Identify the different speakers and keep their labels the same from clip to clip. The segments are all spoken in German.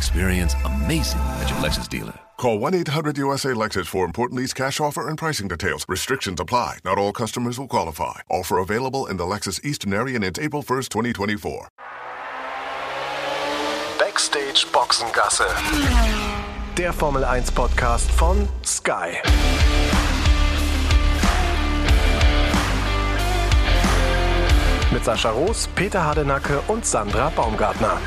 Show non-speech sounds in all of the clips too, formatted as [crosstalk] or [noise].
Speaker 1: Experience amazing at your Lexus dealer.
Speaker 2: Call 1-800-USA-LEXUS for important lease cash offer and pricing details. Restrictions apply. Not all customers will qualify. Offer available in the Lexus Eastern area and it's April 1st, 2024.
Speaker 3: Backstage Boxengasse.
Speaker 4: Der Formel 1 Podcast von Sky. Mit Sascha Roos, Peter Hardenacke und Sandra Baumgartner.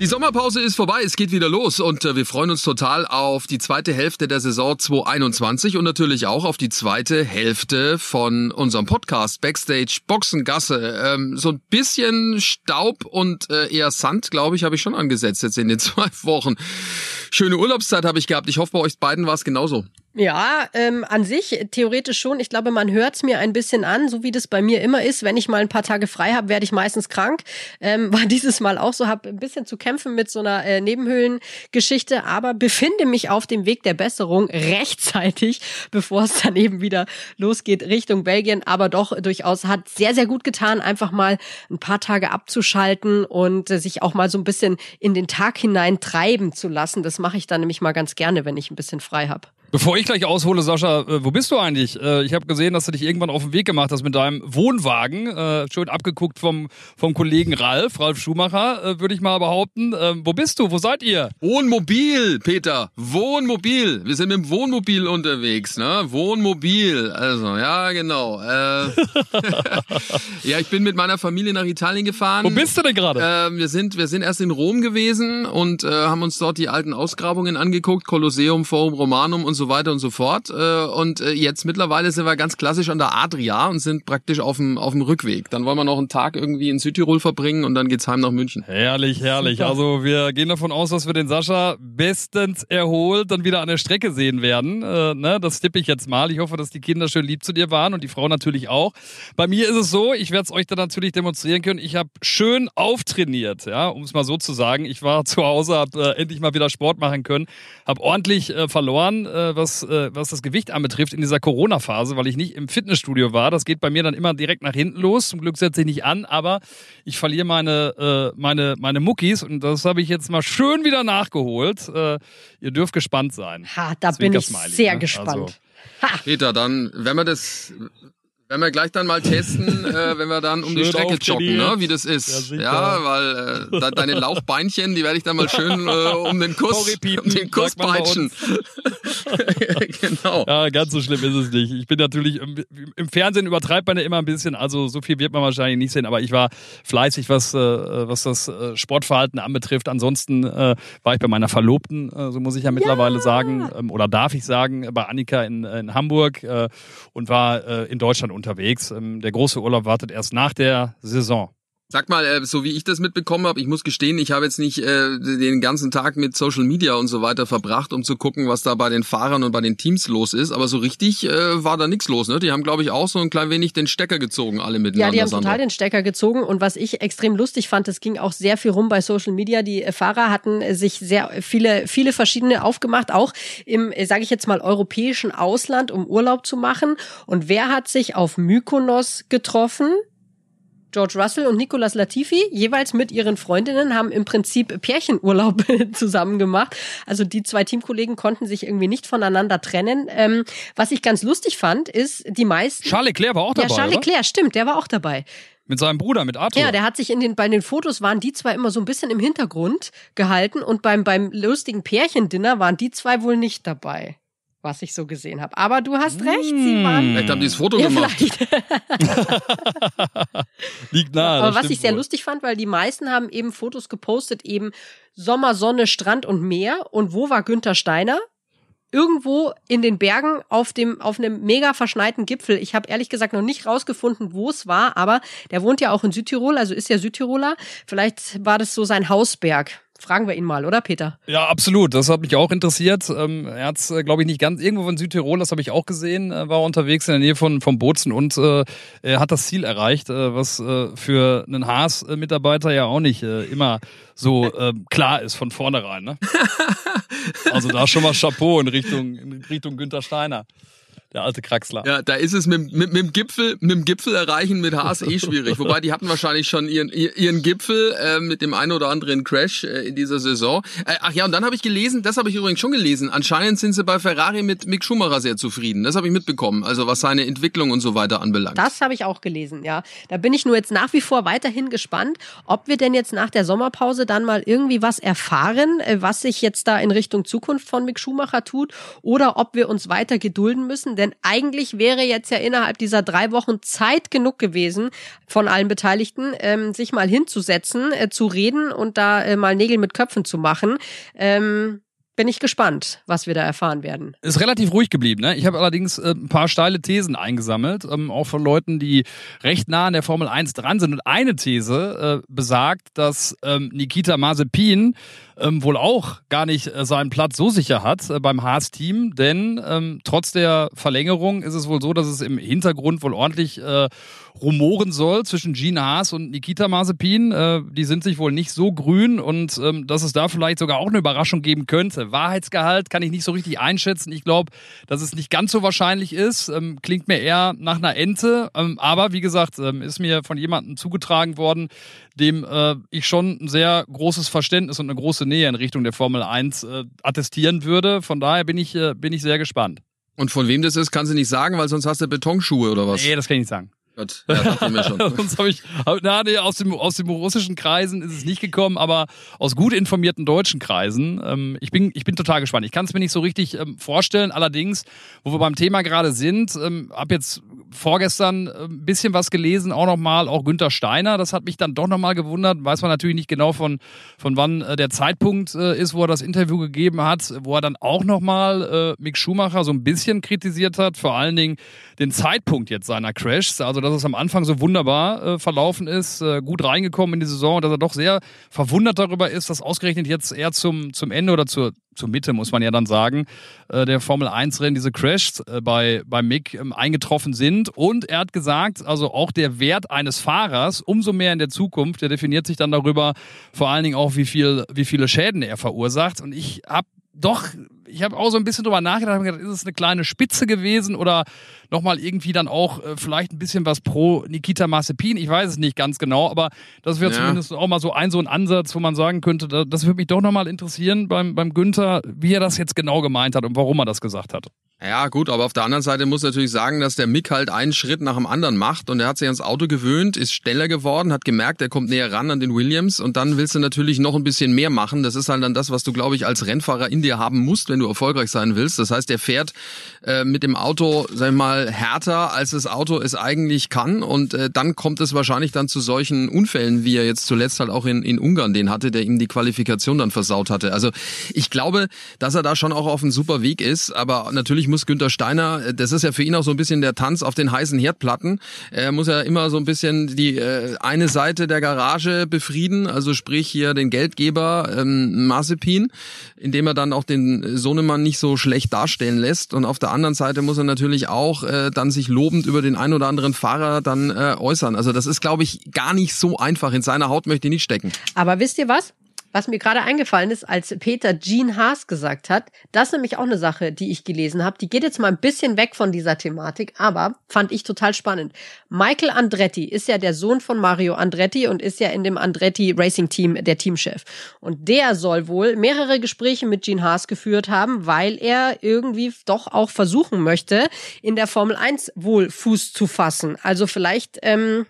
Speaker 5: Die Sommerpause ist vorbei, es geht wieder los und äh, wir freuen uns total auf die zweite Hälfte der Saison 2021 und natürlich auch auf die zweite Hälfte von unserem Podcast Backstage Boxengasse. Ähm, so ein bisschen Staub und äh, eher Sand, glaube ich, habe ich schon angesetzt jetzt in den [laughs] zwei Wochen. Schöne Urlaubszeit habe ich gehabt. Ich hoffe, bei euch beiden war es genauso.
Speaker 6: Ja, ähm, an sich theoretisch schon. Ich glaube, man hört es mir ein bisschen an, so wie das bei mir immer ist. Wenn ich mal ein paar Tage frei habe, werde ich meistens krank. Ähm, [laughs] war dieses Mal auch so, habe ein bisschen zu kämpfen mit so einer äh, Nebenhöhlengeschichte, aber befinde mich auf dem Weg der Besserung rechtzeitig, [laughs] bevor es dann eben wieder losgeht Richtung Belgien. Aber doch durchaus hat sehr, sehr gut getan, einfach mal ein paar Tage abzuschalten und äh, sich auch mal so ein bisschen in den Tag hinein treiben zu lassen. Das mache ich dann nämlich mal ganz gerne, wenn ich ein bisschen frei habe.
Speaker 7: Bevor ich gleich aushole, Sascha, äh, wo bist du eigentlich? Äh, ich habe gesehen, dass du dich irgendwann auf den Weg gemacht hast mit deinem Wohnwagen. Äh, schön abgeguckt vom, vom Kollegen Ralf, Ralf Schumacher, würde ich mal behaupten. Wo bist du? Wo seid ihr?
Speaker 5: Wohnmobil, Peter. Wohnmobil. Wir sind mit dem Wohnmobil unterwegs, ne? Wohnmobil. Also, ja, genau. Äh, [laughs] ja, ich bin mit meiner Familie nach Italien gefahren.
Speaker 7: Wo bist du denn gerade?
Speaker 5: Äh, wir, sind, wir sind erst in Rom gewesen und äh, haben uns dort die alten Ausgrabungen angeguckt. Kolosseum, Forum Romanum und so weiter und so fort. Äh, und äh, jetzt mittlerweile sind wir ganz klassisch an der Adria und sind praktisch auf dem, auf dem Rückweg. Dann wollen wir noch einen Tag irgendwie in Südtirol verbringen und dann geht's heim nach München.
Speaker 7: Herrlich, herrlich. Also wir gehen davon aus, dass wir den Sascha bestens erholt dann wieder an der Strecke sehen werden. Äh, ne? Das tippe ich jetzt mal. Ich hoffe, dass die Kinder schön lieb zu dir waren und die Frau natürlich auch. Bei mir ist es so, ich werde es euch dann natürlich demonstrieren können. Ich habe schön auftrainiert, ja, um es mal so zu sagen. Ich war [laughs] zu Hause, habe äh, endlich mal wieder Sport machen können, habe ordentlich äh, verloren, äh, was, äh, was das Gewicht anbetrifft in dieser Corona-Phase, weil ich nicht im Fitnessstudio war. Das geht bei mir dann immer direkt nach hinten los. Zum Glück setze ich nicht an, aber ich verliere meine, äh, meine, meine Muckis und das habe ich jetzt mal schön wieder nachgeholt. Äh, ihr dürft gespannt sein.
Speaker 6: Ha, da bin ich sehr
Speaker 7: ne?
Speaker 6: gespannt.
Speaker 7: Also,
Speaker 5: Peter, dann, wenn wir das, wenn wir gleich dann mal testen, [laughs] äh, wenn wir dann um die
Speaker 7: Schön
Speaker 5: Strecke joggen, ne, wie das
Speaker 7: Ja,
Speaker 5: ist.
Speaker 7: sicher.
Speaker 5: Ja, weil äh, de- deine Lauchbeinchen, die werde ich dann mal schön äh, um den Kuss, um den Kuss peitschen. [laughs] [laughs] genau.
Speaker 7: Ja, ganz so schlimm ist es nicht. Ich bin natürlich, im, im Fernsehen übertreibt man ja immer ein bisschen, also so viel wird man wahrscheinlich nicht sehen, aber ich war fleißig, was, äh, was das äh, Sportverhalten anbetrifft. Ansonsten äh, war ich bei meiner Verlobten, äh, so muss ich ja mittlerweile sagen, ähm, oder darf ich sagen, bei Annika in, in Hamburg äh, und war äh, in Deutschland unterwegs. Ähm, der große Urlaub wartet erst nach der Saison.
Speaker 5: Sag mal, äh, so wie ich das mitbekommen habe, ich muss gestehen, ich habe jetzt nicht äh, den ganzen Tag mit Social Media und so weiter verbracht, um zu gucken, was da bei den Fahrern und bei den Teams los ist. Aber so richtig äh, war da nichts los. Ne? Die haben, glaube ich, auch so ein klein wenig den Stecker gezogen, alle miteinander.
Speaker 6: Ja, die haben total den Stecker gezogen und was ich extrem lustig fand, es ging auch sehr viel rum bei Social Media. Die äh, Fahrer hatten äh, sich sehr viele, viele verschiedene aufgemacht, auch im, sage ich jetzt mal, europäischen Ausland, um Urlaub zu machen. Und wer hat sich auf Mykonos getroffen? George Russell und Nicolas Latifi, jeweils mit ihren Freundinnen, haben im Prinzip Pärchenurlaub [laughs] zusammen gemacht. Also die zwei Teamkollegen konnten sich irgendwie nicht voneinander trennen. Ähm, was ich ganz lustig fand, ist, die meisten...
Speaker 7: Charles Leclerc war auch
Speaker 6: ja,
Speaker 7: dabei,
Speaker 6: Charles
Speaker 7: oder?
Speaker 6: Leclerc, stimmt, der war auch dabei.
Speaker 7: Mit seinem Bruder, mit Arthur.
Speaker 6: Ja, der hat sich in den, bei den Fotos waren die zwei immer so ein bisschen im Hintergrund gehalten und beim, beim lustigen Pärchendinner waren die zwei wohl nicht dabei, was ich so gesehen habe. Aber du hast recht, sie waren.
Speaker 5: Vielleicht haben die das Foto
Speaker 6: Ja,
Speaker 5: gemacht.
Speaker 6: vielleicht. [laughs]
Speaker 7: Liegt nahe.
Speaker 6: Aber was ich sehr
Speaker 7: wohl.
Speaker 6: lustig fand, weil die meisten haben eben Fotos gepostet, eben Sommer, Sonne, Strand und Meer. Und wo war Günther Steiner? Irgendwo in den Bergen auf dem auf einem mega verschneiten Gipfel. Ich habe ehrlich gesagt noch nicht rausgefunden, wo es war, aber der wohnt ja auch in Südtirol, also ist ja Südtiroler. Vielleicht war das so sein Hausberg. Fragen wir ihn mal, oder Peter?
Speaker 7: Ja, absolut. Das hat mich auch interessiert. Ähm, er hat es, äh, glaube ich, nicht ganz irgendwo von Südtirol, das habe ich auch gesehen, äh, war unterwegs in der Nähe von vom Bozen und äh, er hat das Ziel erreicht, äh, was äh, für einen Haas-Mitarbeiter ja auch nicht äh, immer so klar ist von vornherein. Ne? [laughs] Also da schon mal Chapeau in Richtung in Richtung Günther Steiner. Der alte Kraxler.
Speaker 5: Ja, da ist es mit, mit, mit dem Gipfel, mit dem Gipfel erreichen mit Haas eh schwierig. Wobei die hatten wahrscheinlich schon ihren ihren Gipfel äh, mit dem einen oder anderen Crash äh, in dieser Saison. Äh, ach ja, und dann habe ich gelesen, das habe ich übrigens schon gelesen. Anscheinend sind sie bei Ferrari mit Mick Schumacher sehr zufrieden. Das habe ich mitbekommen. Also was seine Entwicklung und so weiter anbelangt.
Speaker 6: Das habe ich auch gelesen, ja. Da bin ich nur jetzt nach wie vor weiterhin gespannt, ob wir denn jetzt nach der Sommerpause dann mal irgendwie was erfahren, äh, was sich jetzt da in Richtung Zukunft von Mick Schumacher tut, oder ob wir uns weiter gedulden müssen denn eigentlich wäre jetzt ja innerhalb dieser drei Wochen Zeit genug gewesen von allen Beteiligten, ähm, sich mal hinzusetzen, äh, zu reden und da äh, mal Nägel mit Köpfen zu machen. Ähm, bin ich gespannt, was wir da erfahren werden.
Speaker 7: Ist relativ ruhig geblieben. Ne? Ich habe allerdings äh, ein paar steile Thesen eingesammelt, ähm, auch von Leuten, die recht nah an der Formel 1 dran sind. Und eine These äh, besagt, dass ähm, Nikita Mazepin ähm, wohl auch gar nicht äh, seinen Platz so sicher hat äh, beim Haas-Team, denn ähm, trotz der Verlängerung ist es wohl so, dass es im Hintergrund wohl ordentlich äh, rumoren soll zwischen Gene Haas und Nikita Mazepin. Äh, die sind sich wohl nicht so grün und ähm, dass es da vielleicht sogar auch eine Überraschung geben könnte. Wahrheitsgehalt kann ich nicht so richtig einschätzen. Ich glaube, dass es nicht ganz so wahrscheinlich ist. Ähm, klingt mir eher nach einer Ente. Ähm, aber wie gesagt, ähm, ist mir von jemandem zugetragen worden, dem äh, ich schon ein sehr großes Verständnis und eine große Nähe in Richtung der Formel 1 äh, attestieren würde. Von daher bin ich, äh, bin ich sehr gespannt.
Speaker 5: Und von wem das ist, kannst du nicht sagen, weil sonst hast du Betonschuhe oder was?
Speaker 7: Nee, das kann ich nicht sagen.
Speaker 5: Gott, ja, dachte [laughs] ich schon.
Speaker 7: Sonst habe ich, na, nee, aus dem, aus dem russischen Kreisen ist es nicht gekommen, aber aus gut informierten deutschen Kreisen. Ähm, ich, bin, ich bin total gespannt. Ich kann es mir nicht so richtig ähm, vorstellen. Allerdings, wo wir beim Thema gerade sind, ähm, habe jetzt vorgestern ein bisschen was gelesen, auch nochmal, auch Günther Steiner. Das hat mich dann doch nochmal gewundert. Weiß man natürlich nicht genau von, von wann äh, der Zeitpunkt äh, ist, wo er das Interview gegeben hat, wo er dann auch nochmal äh, Mick Schumacher so ein bisschen kritisiert hat. Vor allen Dingen den Zeitpunkt jetzt seiner Crashs. Also, dass es am Anfang so wunderbar äh, verlaufen ist, äh, gut reingekommen in die Saison, dass er doch sehr verwundert darüber ist, dass ausgerechnet jetzt eher zum, zum Ende oder zur, zur Mitte, muss man ja dann sagen, äh, der Formel 1-Rennen, diese Crashs äh, bei, bei Mick ähm, eingetroffen sind. Und er hat gesagt, also auch der Wert eines Fahrers, umso mehr in der Zukunft, der definiert sich dann darüber, vor allen Dingen auch, wie, viel, wie viele Schäden er verursacht. Und ich habe doch, ich habe auch so ein bisschen drüber nachgedacht, hab gedacht, ist es eine kleine Spitze gewesen oder nochmal irgendwie dann auch äh, vielleicht ein bisschen was pro Nikita Mazepin. Ich weiß es nicht ganz genau, aber das wäre ja. zumindest auch mal so ein, so ein Ansatz, wo man sagen könnte, das würde mich doch nochmal interessieren beim, beim Günther, wie er das jetzt genau gemeint hat und warum er das gesagt hat.
Speaker 5: Ja, gut, aber auf der anderen Seite muss natürlich sagen, dass der Mick halt einen Schritt nach dem anderen macht und er hat sich ans Auto gewöhnt, ist schneller geworden, hat gemerkt, er kommt näher ran an den Williams und dann willst du natürlich noch ein bisschen mehr machen. Das ist halt dann das, was du, glaube ich, als Rennfahrer in dir haben musst, wenn du erfolgreich sein willst. Das heißt, er fährt äh, mit dem Auto, sag ich mal, härter, als das Auto es eigentlich kann und äh, dann kommt es wahrscheinlich dann zu solchen Unfällen, wie er jetzt zuletzt halt auch in, in Ungarn den hatte, der ihm die Qualifikation dann versaut hatte. Also ich glaube, dass er da schon auch auf einem super Weg ist, aber natürlich muss Günther Steiner, äh, das ist ja für ihn auch so ein bisschen der Tanz auf den heißen Herdplatten. Er muss ja immer so ein bisschen die äh, eine Seite der Garage befrieden, also sprich hier den Geldgeber ähm, Mazepin, indem er dann auch den Sohnemann nicht so schlecht darstellen lässt. Und auf der anderen Seite muss er natürlich auch äh, dann sich lobend über den ein oder anderen Fahrer dann äh, äußern. Also das ist, glaube ich, gar nicht so einfach. In seiner Haut möchte ich nicht stecken.
Speaker 6: Aber wisst ihr was? Was mir gerade eingefallen ist, als Peter Jean Haas gesagt hat, das ist nämlich auch eine Sache, die ich gelesen habe. Die geht jetzt mal ein bisschen weg von dieser Thematik, aber fand ich total spannend. Michael Andretti ist ja der Sohn von Mario Andretti und ist ja in dem Andretti Racing Team der Teamchef. Und der soll wohl mehrere Gespräche mit Jean Haas geführt haben, weil er irgendwie doch auch versuchen möchte, in der Formel 1 wohl Fuß zu fassen. Also vielleicht, ähm,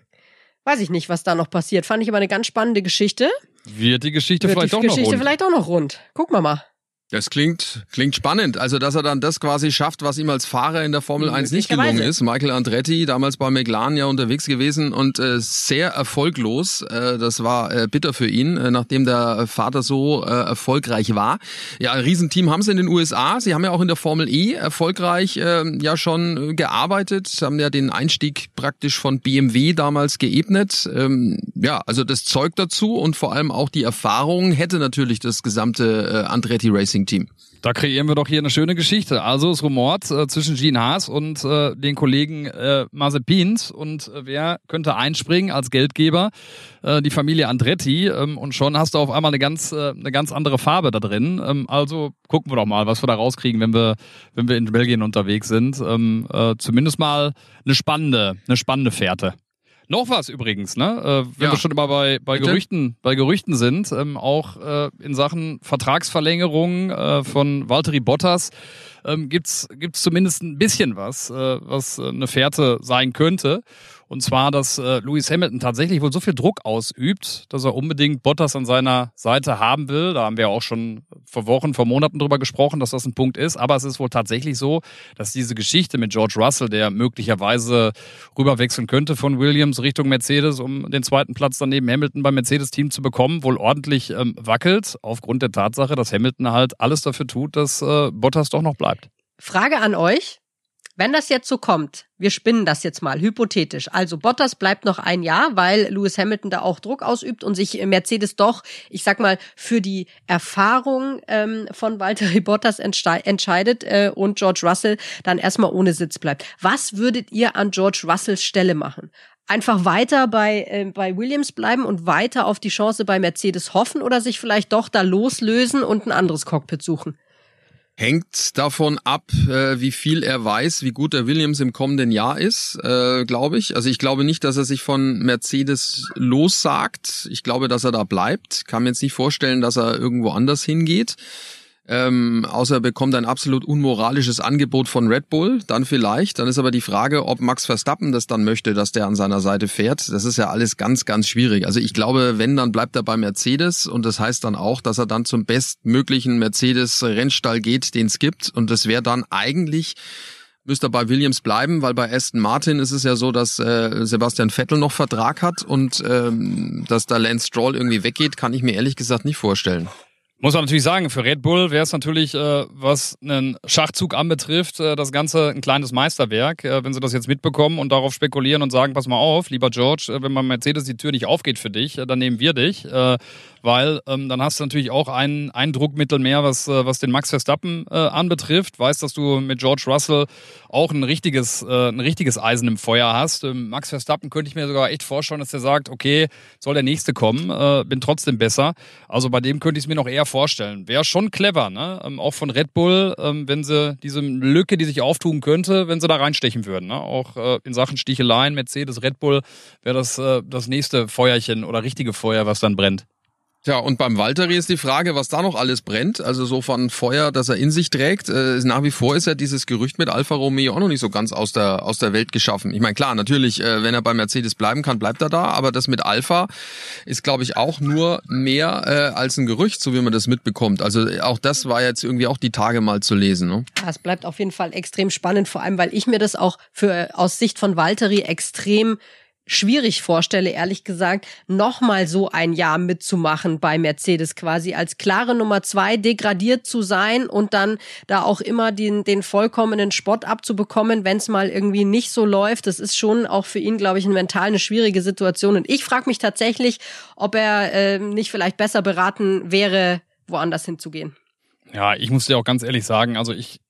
Speaker 6: weiß ich nicht, was da noch passiert. Fand ich aber eine ganz spannende Geschichte.
Speaker 7: Wird die Geschichte
Speaker 6: Wird
Speaker 7: vielleicht
Speaker 6: die
Speaker 7: auch
Speaker 6: Geschichte
Speaker 7: noch rund.
Speaker 6: vielleicht auch noch rund. Gucken wir mal.
Speaker 5: Das klingt, klingt spannend. Also, dass er dann das quasi schafft, was ihm als Fahrer in der Formel 1 nicht gelungen ist. Michael Andretti, damals bei McLaren ja unterwegs gewesen und äh, sehr erfolglos. Äh, das war äh, bitter für ihn, äh, nachdem der Vater so äh, erfolgreich war. Ja, ein Riesenteam haben sie in den USA. Sie haben ja auch in der Formel E erfolgreich äh, ja schon gearbeitet, haben ja den Einstieg praktisch von BMW damals geebnet. Ähm, ja, also das Zeug dazu und vor allem auch die Erfahrung hätte natürlich das gesamte äh, Andretti Racing Racing-Team.
Speaker 7: Da kreieren wir doch hier eine schöne Geschichte. Also es rumort äh, zwischen Gene Haas und äh, den Kollegen äh, Mazepins und äh, wer könnte einspringen als Geldgeber? Äh, die Familie Andretti ähm, und schon hast du auf einmal eine ganz äh, eine ganz andere Farbe da drin. Ähm, also gucken wir doch mal, was wir da rauskriegen, wenn wir wenn wir in Belgien unterwegs sind. Ähm, äh, zumindest mal eine spannende eine spannende Fährte. Noch was übrigens, ne? Äh, wenn ja. wir schon immer bei, bei Gerüchten, bei Gerüchten sind, ähm, auch äh, in Sachen Vertragsverlängerung äh, von Valtteri Bottas ähm, gibt's gibt's zumindest ein bisschen was, äh, was äh, eine Fährte sein könnte. Und zwar, dass äh, Lewis Hamilton tatsächlich wohl so viel Druck ausübt, dass er unbedingt Bottas an seiner Seite haben will. Da haben wir auch schon vor Wochen, vor Monaten drüber gesprochen, dass das ein Punkt ist. Aber es ist wohl tatsächlich so, dass diese Geschichte mit George Russell, der möglicherweise rüberwechseln könnte von Williams Richtung Mercedes, um den zweiten Platz daneben Hamilton beim Mercedes-Team zu bekommen, wohl ordentlich ähm, wackelt, aufgrund der Tatsache, dass Hamilton halt alles dafür tut, dass äh, Bottas doch noch bleibt.
Speaker 6: Frage an euch. Wenn das jetzt so kommt, wir spinnen das jetzt mal hypothetisch. Also Bottas bleibt noch ein Jahr, weil Lewis Hamilton da auch Druck ausübt und sich Mercedes doch, ich sag mal, für die Erfahrung ähm, von Valtteri [laughs] Bottas entscheidet äh, und George Russell dann erstmal ohne Sitz bleibt. Was würdet ihr an George Russells Stelle machen? Einfach weiter bei, äh, bei Williams bleiben und weiter auf die Chance bei Mercedes hoffen oder sich vielleicht doch da loslösen und ein anderes Cockpit suchen?
Speaker 5: Hängt davon ab, äh, wie viel er weiß, wie gut der Williams im kommenden Jahr ist, äh, glaube ich. Also ich glaube nicht, dass er sich von Mercedes lossagt. Ich glaube, dass er da bleibt. Kann mir jetzt nicht vorstellen, dass er irgendwo anders hingeht. Ähm, außer er bekommt ein absolut unmoralisches Angebot von Red Bull, dann vielleicht. Dann ist aber die Frage, ob Max Verstappen das dann möchte, dass der an seiner Seite fährt. Das ist ja alles ganz, ganz schwierig. Also ich glaube, wenn, dann bleibt er bei Mercedes und das heißt dann auch, dass er dann zum bestmöglichen Mercedes-Rennstall geht, den es gibt. Und das wäre dann eigentlich müsste er bei Williams bleiben, weil bei Aston Martin ist es ja so, dass äh, Sebastian Vettel noch Vertrag hat und ähm, dass da Lance Stroll irgendwie weggeht, kann ich mir ehrlich gesagt nicht vorstellen.
Speaker 7: Muss man natürlich sagen, für Red Bull wäre es natürlich, äh, was einen Schachzug anbetrifft, äh, das Ganze ein kleines Meisterwerk. Äh, wenn sie das jetzt mitbekommen und darauf spekulieren und sagen, pass mal auf, lieber George, äh, wenn bei Mercedes die Tür nicht aufgeht für dich, äh, dann nehmen wir dich. Weil ähm, dann hast du natürlich auch ein, ein Druckmittel mehr, was, äh, was den Max Verstappen äh, anbetrifft. Weißt, dass du mit George Russell auch ein richtiges, äh, ein richtiges Eisen im Feuer hast. Ähm, Max Verstappen könnte ich mir sogar echt vorstellen, dass er sagt, okay, soll der nächste kommen, äh, bin trotzdem besser. Also bei dem könnte ich es mir noch eher vorstellen. Wäre schon clever, ne? Ähm, auch von Red Bull, ähm, wenn sie diese Lücke, die sich auftun könnte, wenn sie da reinstechen würden. Ne? Auch äh, in Sachen Sticheleien, Mercedes, Red Bull wäre das äh, das nächste Feuerchen oder richtige Feuer, was dann brennt.
Speaker 5: Tja, und beim Walteri ist die Frage, was da noch alles brennt. Also so von Feuer, das er in sich trägt. Äh, nach wie vor ist ja dieses Gerücht mit Alfa Romeo auch noch nicht so ganz aus der, aus der Welt geschaffen. Ich meine, klar, natürlich, äh, wenn er bei Mercedes bleiben kann, bleibt er da. Aber das mit Alfa ist, glaube ich, auch nur mehr äh, als ein Gerücht, so wie man das mitbekommt. Also auch das war jetzt irgendwie auch die Tage mal zu lesen. Ne?
Speaker 6: Ja, es bleibt auf jeden Fall extrem spannend, vor allem, weil ich mir das auch für aus Sicht von Walteri extrem schwierig vorstelle, ehrlich gesagt, nochmal so ein Jahr mitzumachen bei Mercedes quasi als klare Nummer zwei degradiert zu sein und dann da auch immer den, den vollkommenen Spott abzubekommen, wenn es mal irgendwie nicht so läuft. Das ist schon auch für ihn, glaube ich, mental eine schwierige Situation. Und ich frage mich tatsächlich, ob er äh, nicht vielleicht besser beraten wäre, woanders hinzugehen.
Speaker 7: Ja, ich muss dir auch ganz ehrlich sagen, also ich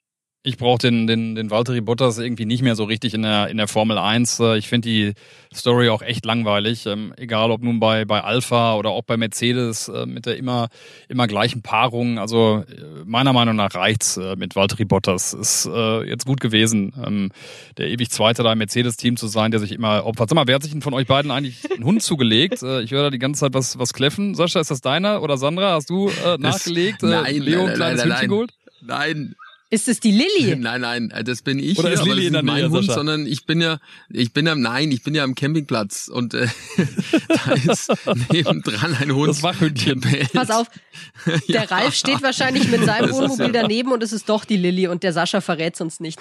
Speaker 7: ich brauche den, den, den Valtteri Bottas irgendwie nicht mehr so richtig in der, in der Formel 1. Äh, ich finde die Story auch echt langweilig. Ähm, egal ob nun bei, bei Alpha oder auch bei Mercedes äh, mit der immer, immer gleichen Paarung. Also äh, meiner Meinung nach reicht's äh, mit Valtteri Bottas. Ist äh, jetzt gut gewesen, ähm, der ewig Zweite da im Mercedes-Team zu sein, der sich immer opfert. Sag mal, wer hat sich denn von euch beiden eigentlich einen Hund zugelegt? Äh, ich höre da die ganze Zeit was, was kläffen. Sascha, ist das deiner oder Sandra? Hast du äh, nachgelegt?
Speaker 5: Äh, nein,
Speaker 7: Leo
Speaker 5: nein,
Speaker 7: ein kleines
Speaker 5: nein,
Speaker 7: Hündchen geholt?
Speaker 5: Nein,
Speaker 6: Ist es die Lilly? [laughs]
Speaker 5: Nein, nein, äh, das bin ich
Speaker 7: Oder
Speaker 5: hier,
Speaker 7: ist Lilly in der
Speaker 5: ist mein
Speaker 7: Nähe,
Speaker 5: Hund,
Speaker 7: Sascha?
Speaker 5: sondern ich bin ja, ich bin ja, nein, ich bin ja am Campingplatz und äh, [laughs] da ist nebendran ein Hund.
Speaker 7: Das Wachhündchen.
Speaker 6: Pass auf, [laughs] der
Speaker 5: Ja.
Speaker 6: Ralf steht wahrscheinlich mit seinem Wohnmobil
Speaker 5: ja-
Speaker 6: daneben und es ist doch die Lilly und der Sascha verrät's uns nicht.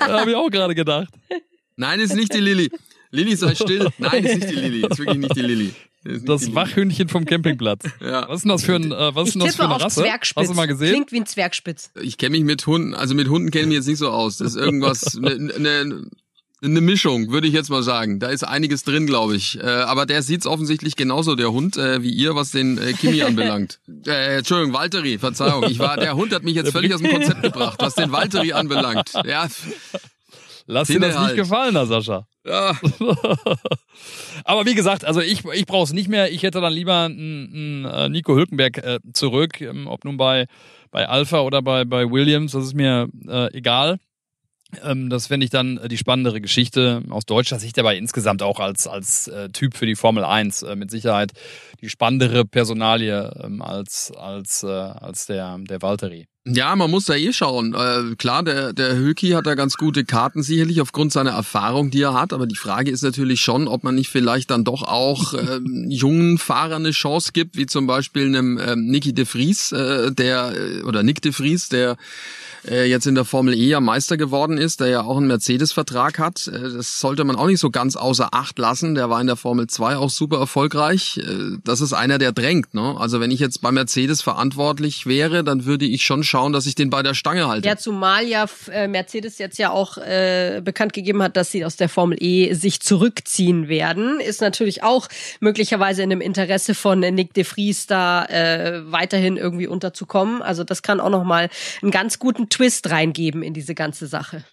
Speaker 7: Habe ich auch gerade gedacht.
Speaker 5: Nein, ist nicht die Lilly. Lilly, sei still. Nein, ist nicht die Lilly. Ist wirklich nicht die Lilly.
Speaker 7: Das. Wachhündchen vom Campingplatz. [laughs]
Speaker 5: Ja.
Speaker 7: Was ist denn das für ein, äh, was ist denn das für eine Rasse?
Speaker 6: Zwergspitz.
Speaker 7: Hast du mal gesehen?
Speaker 6: Klingt wie ein Zwergspitz.
Speaker 5: Ich kenne mich mit Hunden, also mit Hunden kenne ich mich jetzt nicht so aus. Das ist irgendwas, eine [laughs] ne, ne Mischung, würde ich jetzt mal sagen. Da ist einiges drin, glaube ich. Äh, aber der sieht's offensichtlich genauso, der Hund, äh, wie ihr, was den äh, Kimi anbelangt. [laughs] Äh, Entschuldigung, Valtteri, Verzeihung. Ich war, der Hund hat mich jetzt völlig aus dem Konzept gebracht, was den Valtteri anbelangt. Ja,
Speaker 7: Lass dir das nicht
Speaker 5: halt.
Speaker 7: gefallen, Herr Sascha.
Speaker 5: ja. [laughs]
Speaker 7: Aber wie gesagt, also ich, ich brauche es nicht mehr. Ich hätte dann lieber einen, einen äh, Nico Hülkenberg äh, zurück, ähm, ob nun bei, bei Alpha oder bei, bei Williams, das ist mir äh, egal. Ähm, das fände ich dann äh, die spannendere Geschichte aus deutscher Sicht, aber insgesamt auch als, als äh, Typ für die Formel 1 äh, mit Sicherheit die spannendere Personalie ähm, als, als, äh, als der, der Valtteri.
Speaker 5: Ja, man muss da eh schauen. Äh, klar, der, der Höki hat da ganz gute Karten sicherlich aufgrund seiner Erfahrung, die er hat. Aber die Frage ist natürlich schon, ob man nicht vielleicht dann doch auch [laughs] ähm, jungen Fahrern eine Chance gibt, wie zum Beispiel einem ähm, Nicky de Vries, äh, der äh, oder Nick de Vries, der äh, jetzt in der Formel E ja Meister geworden ist, der ja auch einen Mercedes-Vertrag hat. Äh, das sollte man auch nicht so ganz außer Acht lassen. Der war in der Formel 2 auch super erfolgreich. Äh, das ist einer, der drängt. Ne? Also wenn ich jetzt bei Mercedes verantwortlich wäre, dann würde ich schon schauen, dass ich den bei der Stange halte.
Speaker 6: Ja, zumal ja äh, Mercedes jetzt ja auch äh, bekannt gegeben hat, dass sie aus der Formel E sich zurückziehen werden, ist natürlich auch möglicherweise in dem Interesse von Nick de Vries da äh, weiterhin irgendwie unterzukommen. Also das kann auch noch mal einen ganz guten Twist reingeben in diese ganze Sache.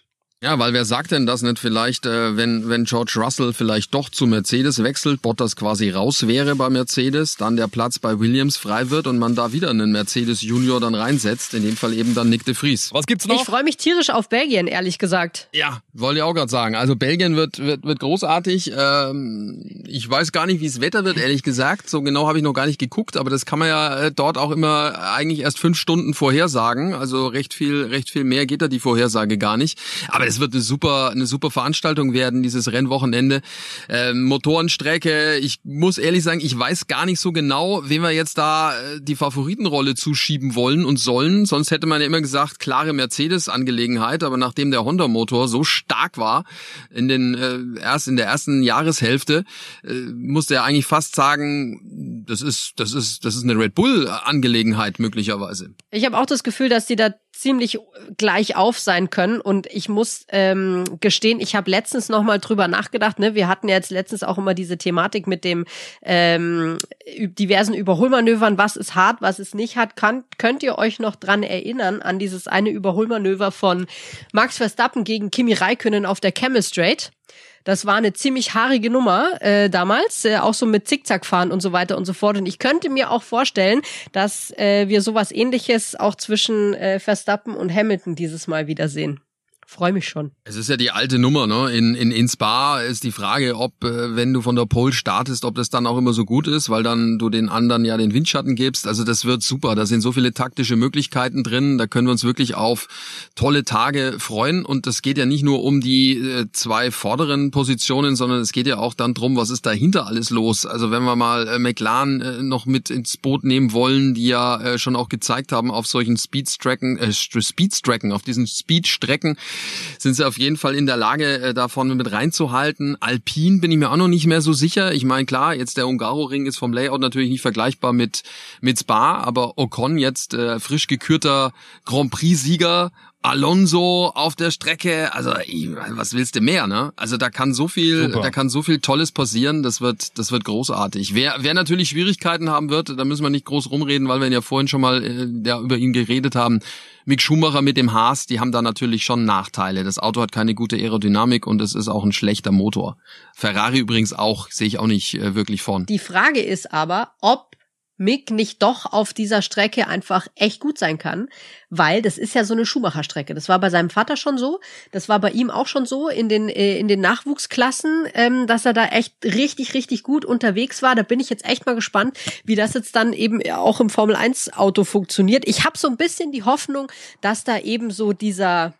Speaker 5: Ja, weil wer sagt denn das nicht vielleicht, äh, wenn, wenn George Russell vielleicht doch zu Mercedes wechselt, Bottas quasi raus wäre bei Mercedes, dann der Platz bei Williams frei wird und man da wieder einen Mercedes Junior dann reinsetzt, in dem Fall eben dann Nick de Vries.
Speaker 7: Was gibt's
Speaker 6: Ich
Speaker 7: noch?
Speaker 6: freue mich tierisch auf Belgien, ehrlich gesagt.
Speaker 5: Ja, wollte ich auch gerade sagen. Also Belgien wird, wird, wird großartig. Ähm, ich weiß gar nicht, wie es Wetter wird, ehrlich gesagt. So genau habe ich noch gar nicht geguckt, aber das kann man ja äh, dort auch immer eigentlich erst fünf Stunden vorhersagen. Also recht viel, recht viel mehr geht da die Vorhersage gar nicht. Aber es wird eine super, eine super Veranstaltung werden, dieses Rennwochenende. Ähm, Motorenstrecke. Ich muss ehrlich sagen, ich weiß gar nicht so genau, wem wir jetzt da äh, die Favoritenrolle zuschieben wollen und sollen. Sonst hätte man ja immer gesagt, klare Mercedes-Angelegenheit. Aber nachdem der Honda-Motor so stark war in den äh, erst in der ersten Jahreshälfte, äh, musste er eigentlich fast sagen, das ist das ist das ist eine Red Bull-Angelegenheit möglicherweise.
Speaker 6: Ich habe auch das Gefühl, dass die da ziemlich gleich auf sein können. Und ich muss ähm, gestehen, ich habe letztens noch mal drüber nachgedacht. Ne? Wir hatten ja jetzt letztens auch immer diese Thematik mit dem ähm, diversen Überholmanövern. Was ist hart, was ist nicht hart? Kann, könnt ihr euch noch dran erinnern an dieses eine Überholmanöver von Max Verstappen gegen Kimi Räikkönen auf der Camel Straight? Das war eine ziemlich haarige Nummer äh, damals, äh, auch so mit Zickzackfahren und so weiter und so fort. Und ich könnte mir auch vorstellen, dass äh, wir sowas ähnliches auch zwischen äh, Verstappen und Hamilton dieses Mal wiedersehen. Freue mich schon.
Speaker 5: Es ist ja die alte Nummer, ne? In, in, in Spa ist die Frage, ob, äh, wenn du von der Pole startest, ob das dann auch immer so gut ist, weil dann du den anderen ja den Windschatten gibst. Also das wird super. Da sind so viele taktische Möglichkeiten drin. Da können wir uns wirklich auf tolle Tage freuen. Und das geht ja nicht nur um die äh, zwei vorderen Positionen, sondern es geht ja auch dann drum, was ist dahinter alles los. Also wenn wir mal äh, McLaren noch mit ins Boot nehmen wollen, die ja schon auch gezeigt haben auf solchen Speedstrecken, äh, Speedstrecken, auf diesen Speedstrecken, sind sie auf jeden Fall in der Lage, äh, da vorne mit reinzuhalten. Alpin bin ich mir auch noch nicht mehr so sicher. Ich meine, klar, jetzt der Ungaro-Ring ist vom Layout natürlich nicht vergleichbar mit, mit Spa, aber Ocon jetzt äh, frisch gekürter Grand Prix-Sieger, Alonso auf der Strecke, also was willst du mehr, ne? Also da kann so viel,
Speaker 7: Super.
Speaker 5: da kann so viel Tolles passieren, das wird, das wird großartig. Wer, wer natürlich Schwierigkeiten haben wird, da müssen wir nicht groß rumreden, weil wir ihn ja vorhin schon mal äh, ja, über ihn geredet haben. Mick Schumacher mit dem Haas, die haben da natürlich schon Nachteile. Das Auto hat keine gute Aerodynamik und es ist auch ein schlechter Motor. Ferrari übrigens auch, sehe ich auch nicht äh, wirklich vorn.
Speaker 6: Die Frage ist aber, ob Mick nicht doch auf dieser Strecke einfach echt gut sein kann, weil das ist ja so eine Schuhmacherstrecke. Das war bei seinem Vater schon so, das war bei ihm auch schon so in den äh, in den Nachwuchsklassen, ähm, dass er da echt richtig richtig gut unterwegs war. Da bin ich jetzt echt mal gespannt, wie das jetzt dann eben auch im Formel 1 Auto funktioniert. Ich habe so ein bisschen die Hoffnung, dass da eben so dieser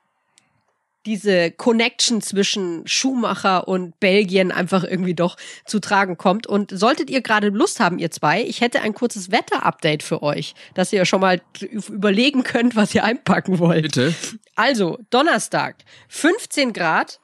Speaker 6: diese Connection zwischen Schumacher und Belgien einfach irgendwie doch zu tragen kommt. Und solltet ihr gerade Lust haben, ihr zwei, ich hätte ein kurzes Wetter-Update für euch, dass ihr schon mal überlegen könnt, was ihr einpacken wollt.
Speaker 5: Bitte.
Speaker 6: Also, Donnerstag, 15 Grad,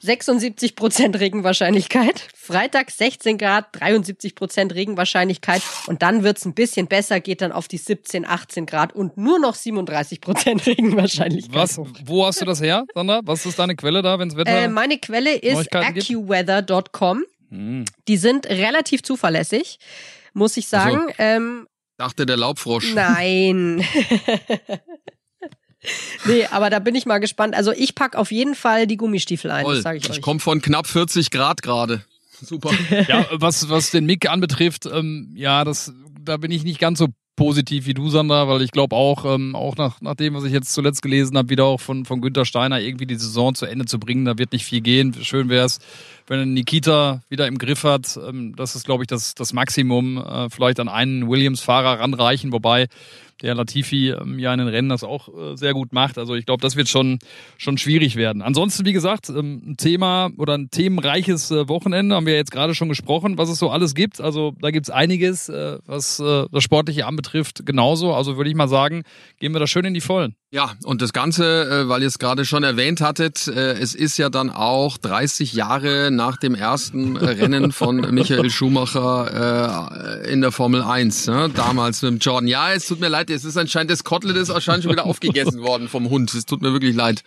Speaker 6: 76 Prozent Regenwahrscheinlichkeit. Freitag 16 Grad, 73 Prozent Regenwahrscheinlichkeit. Und dann wird's ein bisschen besser, geht dann auf die 17, 18 Grad und nur noch 37 Prozent Regenwahrscheinlichkeit.
Speaker 7: Was, wo hast du das her, Sandra? Was ist deine Quelle da, wenn's Wetter?
Speaker 6: Äh, meine Quelle ist accuweather.com.
Speaker 7: Hm.
Speaker 6: Die sind relativ zuverlässig, muss ich sagen.
Speaker 5: Also-
Speaker 6: Ähm,
Speaker 5: Dachte der Laubfrosch.
Speaker 6: nein. [laughs] nee, aber da bin ich mal gespannt. Also ich pack auf jeden Fall die Gummistiefel ein, sage ich,
Speaker 5: Ich
Speaker 6: euch.
Speaker 5: komme von knapp 40 Grad gerade. Super.
Speaker 7: Ja, was, was den Mick anbetrifft, ähm, ja, das, da bin ich nicht ganz so positiv wie du, Sandra, weil ich glaube auch, ähm, auch nach, nach dem, was ich jetzt zuletzt gelesen habe, wieder auch von, von Günther Steiner irgendwie die Saison zu Ende zu bringen, da wird nicht viel gehen. Schön wäre es, wenn Nikita wieder im Griff hat. Ähm, das ist, glaube ich, das, das Maximum. Äh, vielleicht an einen Williams-Fahrer ranreichen, wobei der Latifi ähm, ja in den Rennen das auch äh, sehr gut macht. Also ich glaube, das wird schon, schon schwierig werden. Ansonsten, wie gesagt, ähm, ein Thema oder ein themenreiches äh, Wochenende, haben wir jetzt gerade schon gesprochen, was es so alles gibt. Also da gibt's einiges, äh, was äh, das Sportliche anbetrifft, genauso. Also würde ich mal sagen, gehen wir da schön in die Vollen.
Speaker 5: Ja, und das Ganze, äh, weil ihr es gerade schon erwähnt hattet, äh, es ist ja dann auch 30 Jahre nach dem ersten Rennen von [laughs] Michael Schumacher äh, in der Formel 1, ne? damals mit dem Jordan. Ja, es tut mir leid, es ist anscheinend, das Kotelett ist anscheinend schon wieder aufgegessen worden vom Hund. Es tut mir wirklich leid.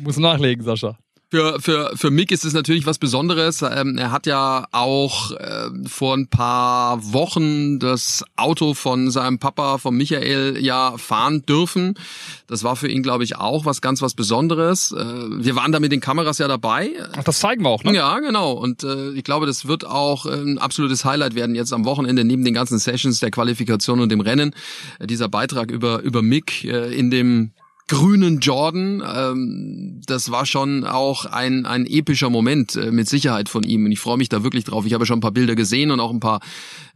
Speaker 7: Muss nachlegen, Sascha.
Speaker 5: Für, für, für Mick ist es natürlich was Besonderes. Ähm, er hat ja auch ähm, vor ein paar Wochen das Auto von seinem Papa, von Michael, ja fahren dürfen. Das war für ihn, glaube ich, auch was ganz was Besonderes. Äh, wir waren da mit den Kameras ja dabei.
Speaker 7: Ach, das zeigen wir auch, ne?
Speaker 5: Ja, genau. Und äh, ich glaube, das wird auch äh, ein absolutes Highlight werden jetzt am Wochenende neben den ganzen Sessions der Qualifikation und dem Rennen. Äh, dieser Beitrag über über Mick äh, in dem grünen Jordan, ähm, das war schon auch ein, ein epischer Moment äh, mit Sicherheit von ihm und ich freue mich da wirklich drauf. Ich habe schon ein paar Bilder gesehen und auch ein paar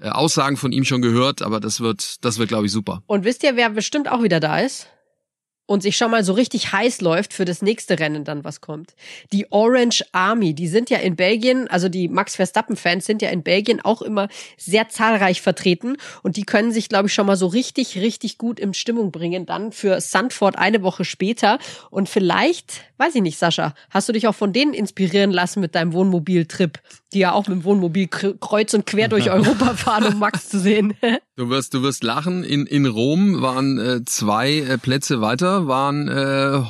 Speaker 5: äh, Aussagen von ihm schon gehört, aber das wird, das wird glaube ich super.
Speaker 6: Und wisst ihr, wer bestimmt auch wieder da ist? Und sich schon mal so richtig heiß läuft für das nächste Rennen dann, was kommt. Die Orange Army, die sind ja in Belgien, also die Max Verstappen-Fans sind ja in Belgien auch immer sehr zahlreich vertreten. Und die können sich, glaube ich, schon mal so richtig, richtig gut in Stimmung bringen, dann für Sandford eine Woche später. Und vielleicht, weiß ich nicht, Sascha, hast du dich auch von denen inspirieren lassen mit deinem Wohnmobiltrip, die ja auch mit dem Wohnmobil kre- kreuz und quer durch [laughs] Europa fahren, um Max zu sehen. [laughs]
Speaker 5: Du wirst, du wirst lachen. In, in Rom waren äh, zwei äh, Plätze weiter, waren äh,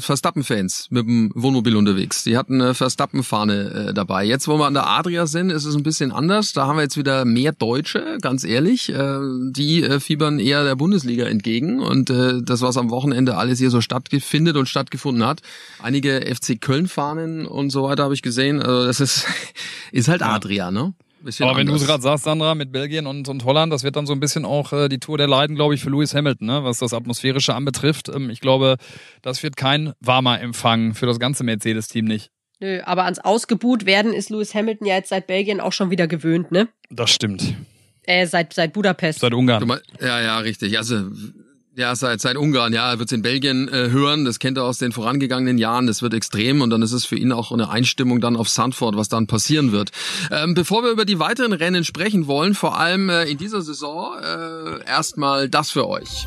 Speaker 5: Verstappen-Fans mit dem Wohnmobil unterwegs. Die hatten eine Verstappen-Fahne äh, dabei. Jetzt, wo wir an der Adria sind, ist es ein bisschen anders. Da haben wir jetzt wieder mehr Deutsche, ganz ehrlich. Äh, die äh, fiebern eher der Bundesliga entgegen. Und äh, das, was am Wochenende alles hier so stattfindet und stattgefunden hat. Einige FC Köln-Fahnen und so weiter habe ich gesehen. Also das ist, ist halt Adria, ne? Bisschen
Speaker 7: Aber wenn du es
Speaker 5: anders.
Speaker 7: gerade sagst, Sandra, mit Belgien und, und Holland, das wird dann so ein bisschen auch äh, die Tour der Leiden, glaube ich, für Lewis Hamilton, ne? was das Atmosphärische anbetrifft. Ähm, ich glaube, das wird kein warmer Empfang für das ganze Mercedes-Team nicht.
Speaker 6: Nö, aber ans Ausgebuht werden ist Lewis Hamilton ja jetzt seit Belgien auch schon wieder gewöhnt, ne?
Speaker 7: Das stimmt.
Speaker 6: Äh, seit, seit Budapest.
Speaker 7: Seit
Speaker 5: Du
Speaker 7: Ungarn.
Speaker 5: mein- Ja, ja, richtig. Also ja, seit, seit Ungarn, ja, er wird es in Belgien äh, hören. Das kennt er aus den vorangegangenen Jahren. Das wird extrem und dann ist es für ihn auch eine Einstimmung dann auf Sandford, was dann passieren wird. Ähm, bevor wir über die weiteren Rennen sprechen wollen, vor allem äh, in dieser Saison, äh, erstmal das für euch.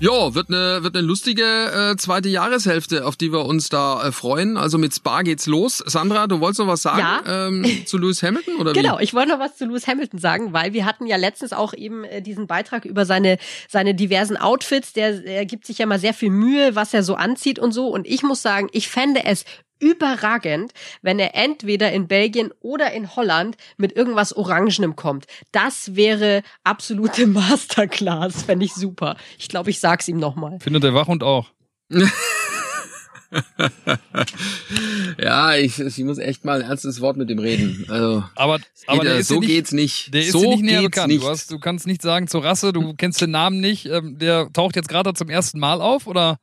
Speaker 5: Ja, wird eine wird eine lustige äh, zweite Jahreshälfte, auf die wir uns da äh, freuen. Also mit Spa geht's los. Sandra, du wolltest noch was sagen
Speaker 6: Ja.
Speaker 5: ähm, [laughs] zu Lewis Hamilton oder
Speaker 6: Genau,
Speaker 5: wie?
Speaker 6: ich wollte noch was zu Lewis Hamilton sagen, weil wir hatten ja letztens auch eben äh, diesen Beitrag über seine, seine diversen Outfits. Der, der gibt sich ja mal sehr viel Mühe, was er so anzieht und so. Und ich muss sagen, ich fände es überragend, wenn er entweder in Belgien oder in Holland mit irgendwas Orangenem kommt. Das wäre absolute [laughs] Masterclass, fände ich super. Ich glaube, ich sag's ihm nochmal.
Speaker 7: Findet der Wachhund auch. [laughs]
Speaker 5: Ja, ich, ich muss echt mal ein ernstes Wort mit dem reden. Also
Speaker 7: Aber, aber
Speaker 5: Peter,
Speaker 7: der ist
Speaker 5: so
Speaker 7: nicht,
Speaker 5: geht's nicht.
Speaker 7: Der ist
Speaker 5: so
Speaker 7: dir nicht näher bekannt.
Speaker 5: nicht.
Speaker 7: Du, hast, du kannst nicht sagen zur Rasse, du kennst den Namen nicht. Ähm, der taucht jetzt gerade zum ersten Mal auf oder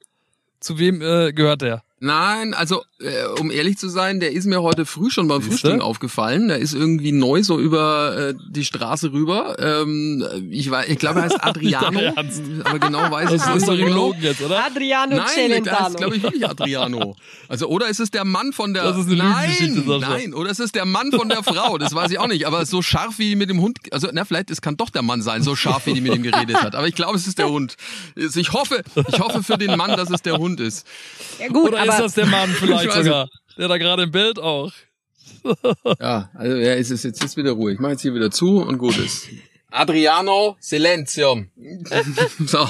Speaker 7: zu wem äh, gehört der?
Speaker 5: Nein, also äh, um ehrlich zu sein, der ist mir heute früh schon beim? Frühstück aufgefallen. Der ist irgendwie neu so über äh, die Straße rüber. Ähm, ich weiß, ich glaube, er heißt [laughs] Adriano,
Speaker 7: Nicht
Speaker 5: aber genau weiß ich
Speaker 7: Das
Speaker 5: es
Speaker 7: ist doch
Speaker 5: nicht genau.
Speaker 7: jetzt, oder?
Speaker 6: Adriano
Speaker 5: Nein, der heißt, glaube ich, wirklich Adriano. Also, oder ist es der Mann von der.
Speaker 7: Das ist eine
Speaker 5: Nein, nein, oder ist es der Mann von der Frau? Das weiß ich auch nicht. Aber so scharf wie die mit dem Hund. Also, na, vielleicht, es kann doch der Mann sein, so scharf wie die mit ihm geredet hat. Aber ich glaube, es ist der Hund. Ich hoffe, ich hoffe für den Mann, dass es der Hund ist.
Speaker 6: Ja gut,
Speaker 7: Oder
Speaker 6: aber
Speaker 7: ist das der Mann [laughs]
Speaker 5: Ich
Speaker 7: vielleicht sogar? Der da gerade im Bild auch. [laughs]
Speaker 5: Ja, also ja, es ist jetzt ist wieder Ruhe. Ich mache jetzt hier wieder zu und gut ist. Adriano Silenzium. [laughs] so,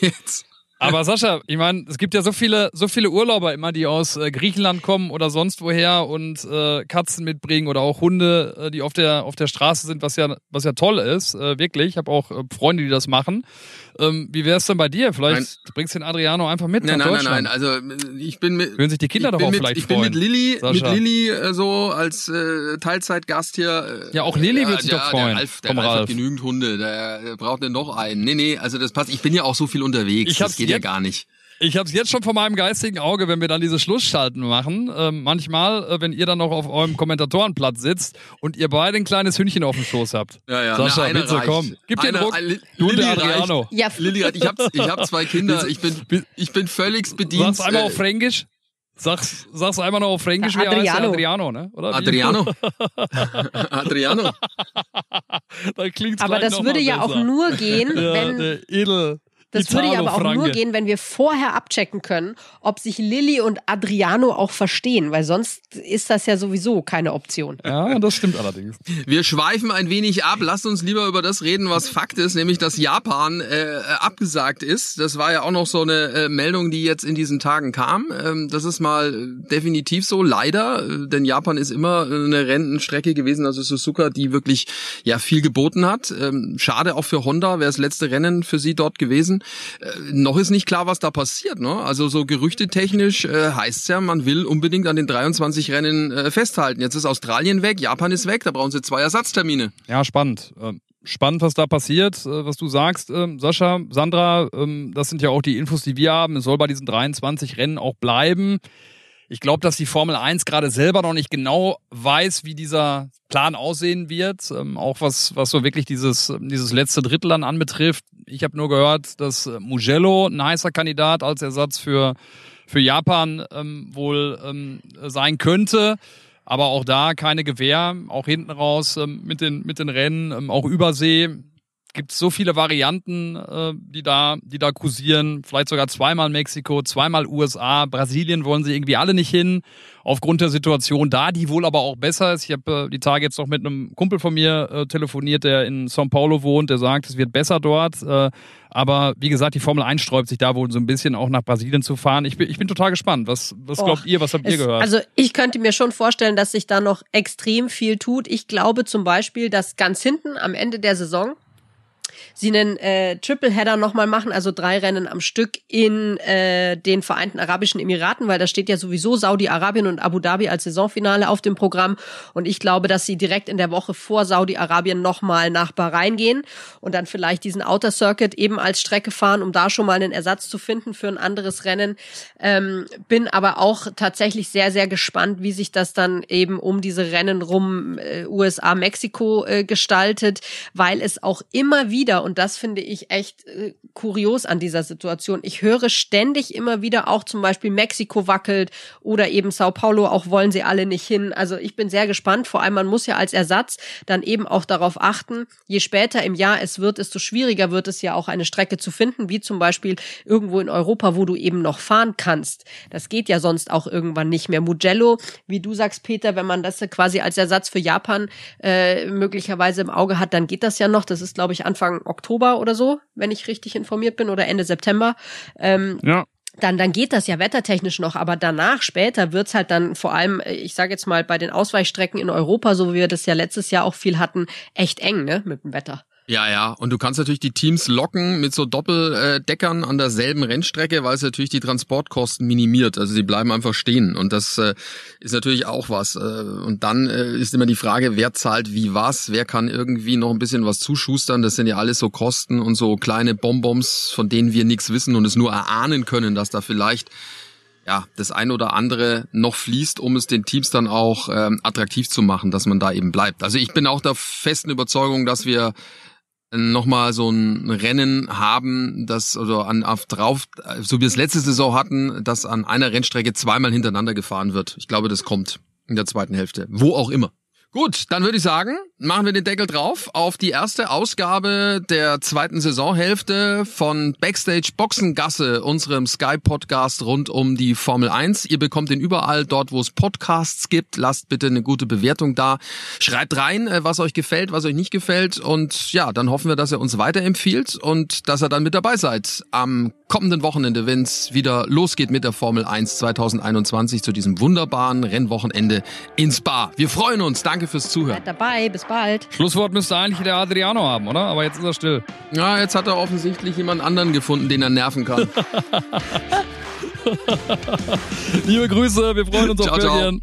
Speaker 5: jetzt.
Speaker 7: Aber Sascha, ich meine, es gibt ja so viele, so viele Urlauber immer, die aus äh, Griechenland kommen oder sonst woher und äh, Katzen mitbringen oder auch Hunde, äh, die auf der auf der Straße sind, was ja was ja toll ist, äh, wirklich. Ich habe auch äh, Freunde, die das machen. Ähm, wie wär's denn bei dir? Vielleicht
Speaker 5: Nein.
Speaker 7: bringst du den Adriano einfach mit
Speaker 5: Nein,
Speaker 7: nach
Speaker 5: nein, nein,
Speaker 7: Deutschland.
Speaker 5: nein. Also äh, ich bin mit.
Speaker 7: Können sich die Kinder
Speaker 5: ich
Speaker 7: doch auch
Speaker 5: mit,
Speaker 7: vielleicht
Speaker 5: Ich bin mit
Speaker 7: freuen,
Speaker 5: Lilly, mit. Lilly äh, so als äh, Teilzeitgast hier. Äh,
Speaker 7: Ja, auch Lilly wird sich
Speaker 5: ja,
Speaker 7: doch freuen,
Speaker 5: Der Ralf, der
Speaker 7: vom
Speaker 5: Ralf, hat
Speaker 7: Ralf.
Speaker 5: genügend Hunde. Der, braucht denn noch einen. Nee, nee, also das passt. Ich bin ja auch so viel unterwegs.
Speaker 7: Ich hab's
Speaker 5: geht ja gar nicht.
Speaker 7: Ich habe es jetzt schon vor meinem geistigen Auge, wenn wir dann diese Schlussschalten machen. Ähm, manchmal, äh, wenn ihr dann noch auf eurem Kommentatorenplatz sitzt und ihr beide ein kleines Hündchen auf dem Schoß habt.
Speaker 5: Ja, ja.
Speaker 7: Sascha,
Speaker 5: Na,
Speaker 7: bitte,
Speaker 5: reicht.
Speaker 7: komm. Gib dir den Ruck.
Speaker 5: ein Li-
Speaker 7: Du und
Speaker 5: Lilly
Speaker 7: der
Speaker 5: reicht.
Speaker 7: Adriano.
Speaker 6: Ja,
Speaker 5: Lilly, ich hab, ich hab zwei Kinder. Ich bin, ich bin völlig bedient.
Speaker 7: Sag's einmal
Speaker 5: äh,
Speaker 7: auf Fränkisch. Sag's, sag's einmal noch auf Fränkisch,
Speaker 6: Ja,
Speaker 7: wie er heißt der
Speaker 6: Adriano.
Speaker 7: Adriano, ne? Oder wie?
Speaker 5: Adriano. [laughs] Adriano.
Speaker 7: da klingt's
Speaker 6: aber das
Speaker 7: noch
Speaker 6: würde ja auch
Speaker 7: besser.
Speaker 6: nur gehen,
Speaker 7: ja,
Speaker 6: wenn
Speaker 7: der Edel.
Speaker 6: Das würde ja aber auch nur gehen, wenn wir vorher abchecken können, ob sich Lilly und Adriano auch verstehen, weil sonst ist das ja sowieso keine Option.
Speaker 7: Ja, das stimmt allerdings.
Speaker 5: Wir schweifen ein wenig ab. Lasst uns lieber über das reden, was Fakt ist, nämlich dass Japan äh, abgesagt ist. Das war ja auch noch so eine äh, Meldung, die jetzt in diesen Tagen kam. Ähm, das ist mal äh, definitiv so, leider, äh, denn Japan ist immer eine Rennstrecke gewesen, also Suzuka, die wirklich ja viel geboten hat. Ähm, schade auch für Honda, wäre das letzte Rennen für sie dort gewesen. Äh, noch ist nicht klar, was da passiert. Ne? Also so gerüchtetechnisch äh, heißt ja, man will unbedingt an den 23 Rennen äh, festhalten. Jetzt ist Australien weg, Japan ist weg, da brauchen sie zwei Ersatztermine.
Speaker 7: Ja, spannend. Ähm, Spannend, was da passiert, äh, was du sagst, ähm, Sascha, Sandra. ähm, Das sind ja auch die Infos, die wir haben. Es soll bei diesen 23 Rennen auch bleiben. Ich glaube, dass die Formel 1 gerade selber noch nicht genau weiß, wie dieser Plan aussehen wird. Ähm, auch was, was so wirklich dieses, dieses letzte Drittel dann anbetrifft. Ich habe nur gehört, dass äh, Mugello ein heißer Kandidat als Ersatz für, für Japan ähm, wohl ähm, sein könnte. Aber auch da keine Gewähr, auch hinten raus ähm, mit, den, mit den Rennen, ähm, auch Übersee gibt es so viele Varianten, äh, die da, die da kursieren. Vielleicht sogar zweimal Mexiko, zweimal USA, Brasilien wollen sie irgendwie alle nicht hin, aufgrund der Situation da, die wohl aber auch besser ist. Ich habe äh, die Tage jetzt noch mit einem Kumpel von mir äh, telefoniert, der in São Paulo wohnt, der sagt, es wird besser dort. Äh, aber wie gesagt, die Formel 1 sträubt sich da wohl so ein bisschen auch nach Brasilien zu fahren. Ich bin, ich bin total gespannt. Was, was glaubt
Speaker 6: Och,
Speaker 7: ihr? Was habt ihr
Speaker 6: Es-
Speaker 7: gehört?
Speaker 6: Also ich könnte mir schon vorstellen, dass sich da noch extrem viel tut. Ich glaube zum Beispiel, dass ganz hinten am Ende der Saison sie einen äh, Tripleheader nochmal machen, also drei Rennen am Stück in äh, den Vereinten Arabischen Emiraten, weil da steht ja sowieso Saudi-Arabien und Abu Dhabi als Saisonfinale auf dem Programm. Und ich glaube, dass sie direkt in der Woche vor Saudi-Arabien nochmal nach Bahrain gehen und dann vielleicht diesen Outer Circuit eben als Strecke fahren, um da schon mal einen Ersatz zu finden für ein anderes Rennen. Ähm, bin aber auch tatsächlich sehr, sehr gespannt, wie sich das dann eben um diese Rennen rum äh, USA, Mexiko äh, gestaltet, weil es auch immer wieder wieder, und das finde ich echt äh, kurios an dieser Situation, ich höre ständig immer wieder auch zum Beispiel Mexiko wackelt oder eben Sao Paulo, auch wollen sie alle nicht hin. Also ich bin sehr gespannt. Vor allem, man muss ja als Ersatz dann eben auch darauf achten, je später im Jahr es wird, desto schwieriger wird es ja auch eine Strecke zu finden, wie zum Beispiel irgendwo in Europa, wo du eben noch fahren kannst. Das geht ja sonst auch irgendwann nicht mehr. Mugello, wie du sagst, Peter, wenn man das quasi als Ersatz für Japan äh, möglicherweise im Auge hat, dann geht das ja noch. Das ist, glaube ich, Anfang Oktober oder so, wenn ich richtig informiert bin, oder Ende September. Ähm, ja dann, dann geht das ja wettertechnisch noch, aber danach, später wird's halt dann vor allem, ich sage jetzt mal, bei den Ausweichstrecken in Europa, so wie wir das ja letztes Jahr auch viel hatten, echt eng, ne, mit dem Wetter.
Speaker 5: Ja, ja. Und du kannst natürlich die Teams locken mit so Doppeldeckern an derselben Rennstrecke, weil es natürlich die Transportkosten minimiert. Also sie bleiben einfach stehen. Und das äh, ist natürlich auch was. Äh, und dann äh, ist immer die Frage, wer zahlt wie was, wer kann irgendwie noch ein bisschen was zuschustern. Das sind ja alles so Kosten und so kleine Bonbons, von denen wir nichts wissen und es nur erahnen können, dass da vielleicht ja, das ein oder andere noch fließt, um es den Teams dann auch ähm, attraktiv zu machen, dass man da eben bleibt. Also ich bin auch der festen Überzeugung, dass wir nochmal so ein Rennen haben, das also an auf drauf, so wie wir es letzte Saison hatten, das an einer Rennstrecke zweimal hintereinander gefahren wird. Ich glaube, das kommt in der zweiten Hälfte. Wo auch immer. Gut, dann würde ich sagen, machen wir den Deckel drauf auf die erste Ausgabe der zweiten Saisonhälfte von Backstage Boxengasse, unserem Sky-Podcast rund um die Formel 1. Ihr bekommt den überall dort, wo es Podcasts gibt. Lasst bitte eine gute Bewertung da. Schreibt rein, äh, was euch gefällt, was euch nicht gefällt. Und ja, dann hoffen wir, dass ihr uns weiterempfiehlt und dass ihr dann mit dabei seid am kommenden Wochenende, wenn es wieder losgeht mit der Formel 1 2021 zu diesem wunderbaren Rennwochenende in Spa. Wir freuen uns. Danke fürs Zuhören.
Speaker 6: Seid dabei. Bis bald.
Speaker 7: Schlusswort müsste eigentlich der Adriano haben, oder? Aber jetzt ist er still.
Speaker 5: Ja, jetzt hat er offensichtlich jemand anderen gefunden, den er nerven kann. [laughs]
Speaker 7: Liebe Grüße, wir freuen uns auf Belgien.